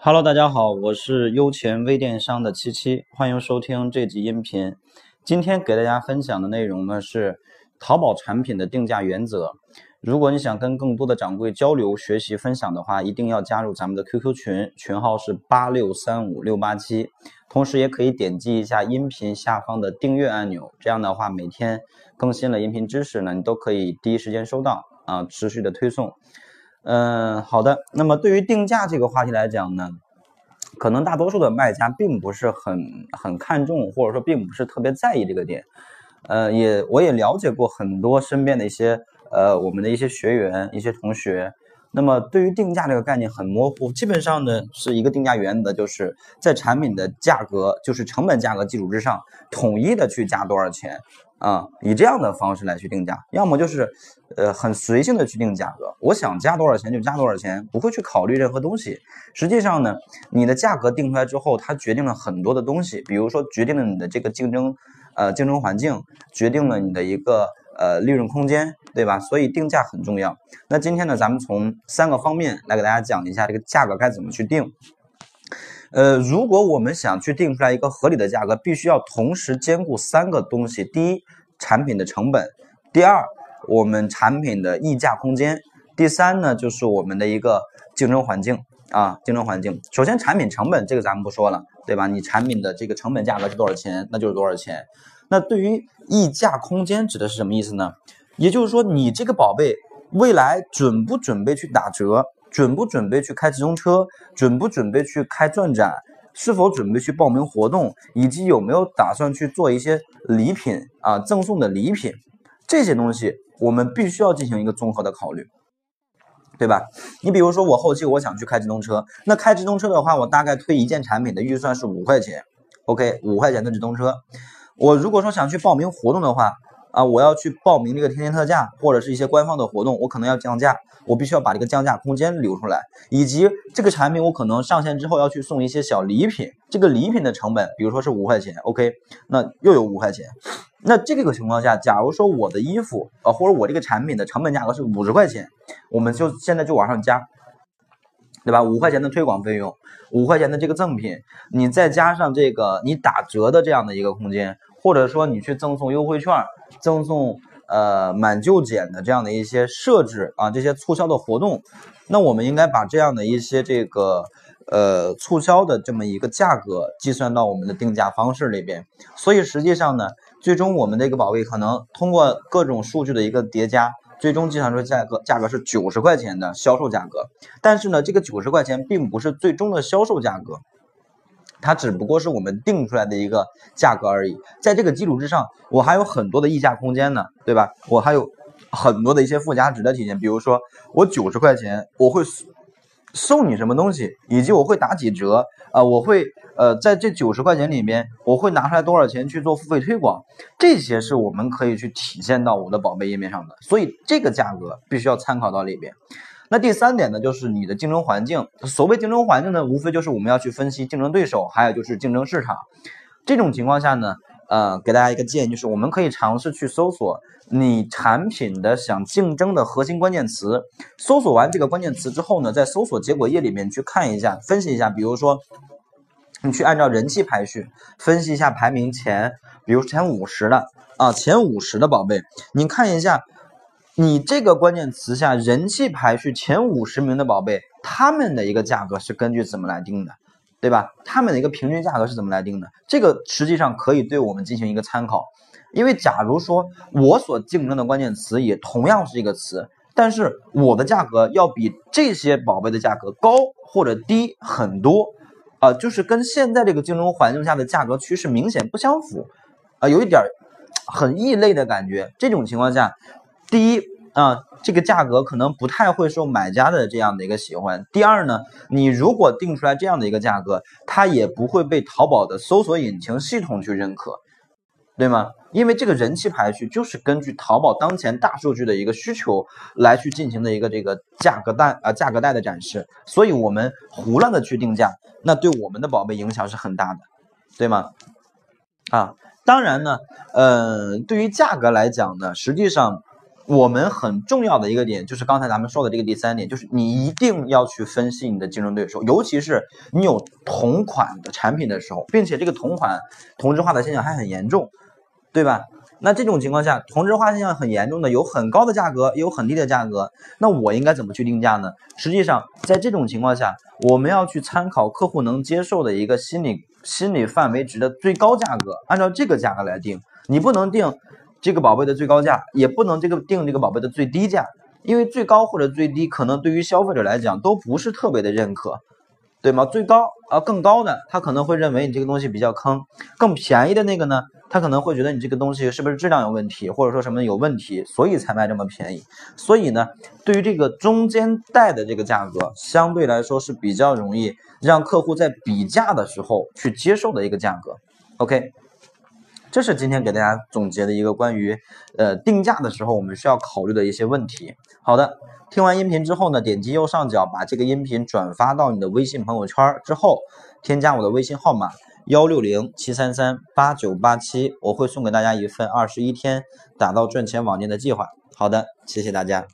Hello，大家好，我是优钱微电商的七七，欢迎收听这集音频。今天给大家分享的内容呢是淘宝产品的定价原则。如果你想跟更多的掌柜交流、学习、分享的话，一定要加入咱们的 QQ 群，群号是八六三五六八七。同时也可以点击一下音频下方的订阅按钮，这样的话每天更新了音频知识呢，你都可以第一时间收到啊，持续的推送。嗯，好的。那么对于定价这个话题来讲呢，可能大多数的卖家并不是很很看重，或者说并不是特别在意这个点。呃，也我也了解过很多身边的一些呃我们的一些学员、一些同学。那么对于定价这个概念很模糊，基本上呢是一个定价原则，就是在产品的价格，就是成本价格基础之上，统一的去加多少钱。啊，以这样的方式来去定价，要么就是，呃，很随性的去定价格，我想加多少钱就加多少钱，不会去考虑任何东西。实际上呢，你的价格定出来之后，它决定了很多的东西，比如说决定了你的这个竞争，呃，竞争环境，决定了你的一个呃利润空间，对吧？所以定价很重要。那今天呢，咱们从三个方面来给大家讲一下这个价格该怎么去定。呃，如果我们想去定出来一个合理的价格，必须要同时兼顾三个东西：第一，产品的成本；第二，我们产品的溢价空间；第三呢，就是我们的一个竞争环境啊，竞争环境。首先，产品成本这个咱们不说了，对吧？你产品的这个成本价格是多少钱，那就是多少钱。那对于溢价空间指的是什么意思呢？也就是说，你这个宝贝未来准不准备去打折？准不准备去开直通车？准不准备去开钻展？是否准备去报名活动？以及有没有打算去做一些礼品啊，赠送的礼品？这些东西我们必须要进行一个综合的考虑，对吧？你比如说我后期我想去开直通车，那开直通车的话，我大概推一件产品的预算是五块钱，OK，五块钱的直通车。我如果说想去报名活动的话，啊，我要去报名这个天天特价或者是一些官方的活动，我可能要降价，我必须要把这个降价空间留出来，以及这个产品我可能上线之后要去送一些小礼品，这个礼品的成本，比如说是五块钱，OK，那又有五块钱，那这个情况下，假如说我的衣服啊或者我这个产品的成本价格是五十块钱，我们就现在就往上加，对吧？五块钱的推广费用，五块钱的这个赠品，你再加上这个你打折的这样的一个空间。或者说你去赠送优惠券、赠送呃满旧减的这样的一些设置啊，这些促销的活动，那我们应该把这样的一些这个呃促销的这么一个价格计算到我们的定价方式里边。所以实际上呢，最终我们的一个宝贝可能通过各种数据的一个叠加，最终计算出价格价格是九十块钱的销售价格。但是呢，这个九十块钱并不是最终的销售价格。它只不过是我们定出来的一个价格而已，在这个基础之上，我还有很多的溢价空间呢，对吧？我还有很多的一些附加值的体现，比如说我九十块钱我会送你什么东西，以及我会打几折啊，我会呃在这九十块钱里面我会拿出来多少钱去做付费推广，这些是我们可以去体现到我的宝贝页面上的，所以这个价格必须要参考到里边。那第三点呢，就是你的竞争环境。所谓竞争环境呢，无非就是我们要去分析竞争对手，还有就是竞争市场。这种情况下呢，呃，给大家一个建议，就是我们可以尝试去搜索你产品的想竞争的核心关键词。搜索完这个关键词之后呢，在搜索结果页里面去看一下，分析一下。比如说，你去按照人气排序分析一下排名前，比如前五十的啊，前五十的宝贝，你看一下。你这个关键词下人气排序前五十名的宝贝，他们的一个价格是根据怎么来定的，对吧？他们的一个平均价格是怎么来定的？这个实际上可以对我们进行一个参考。因为假如说我所竞争的关键词也同样是一个词，但是我的价格要比这些宝贝的价格高或者低很多，啊，就是跟现在这个竞争环境下的价格趋势明显不相符，啊，有一点很异类的感觉。这种情况下。第一啊，这个价格可能不太会受买家的这样的一个喜欢。第二呢，你如果定出来这样的一个价格，它也不会被淘宝的搜索引擎系统去认可，对吗？因为这个人气排序就是根据淘宝当前大数据的一个需求来去进行的一个这个价格带啊价格带的展示，所以我们胡乱的去定价，那对我们的宝贝影响是很大的，对吗？啊，当然呢，呃，对于价格来讲呢，实际上。我们很重要的一个点就是刚才咱们说的这个第三点，就是你一定要去分析你的竞争对手，尤其是你有同款的产品的时候，并且这个同款同质化的现象还很严重，对吧？那这种情况下，同质化现象很严重的，有很高的价格，也有很低的价格。那我应该怎么去定价呢？实际上，在这种情况下，我们要去参考客户能接受的一个心理心理范围值的最高价格，按照这个价格来定。你不能定这个宝贝的最高价，也不能这个定这个宝贝的最低价，因为最高或者最低，可能对于消费者来讲都不是特别的认可。对吗？最高啊，更高的他可能会认为你这个东西比较坑，更便宜的那个呢，他可能会觉得你这个东西是不是质量有问题，或者说什么有问题，所以才卖这么便宜。所以呢，对于这个中间带的这个价格，相对来说是比较容易让客户在比价的时候去接受的一个价格。OK，这是今天给大家总结的一个关于呃定价的时候我们需要考虑的一些问题。好的。听完音频之后呢，点击右上角把这个音频转发到你的微信朋友圈之后，添加我的微信号码幺六零七三三八九八七，我会送给大家一份二十一天打造赚钱网店的计划。好的，谢谢大家。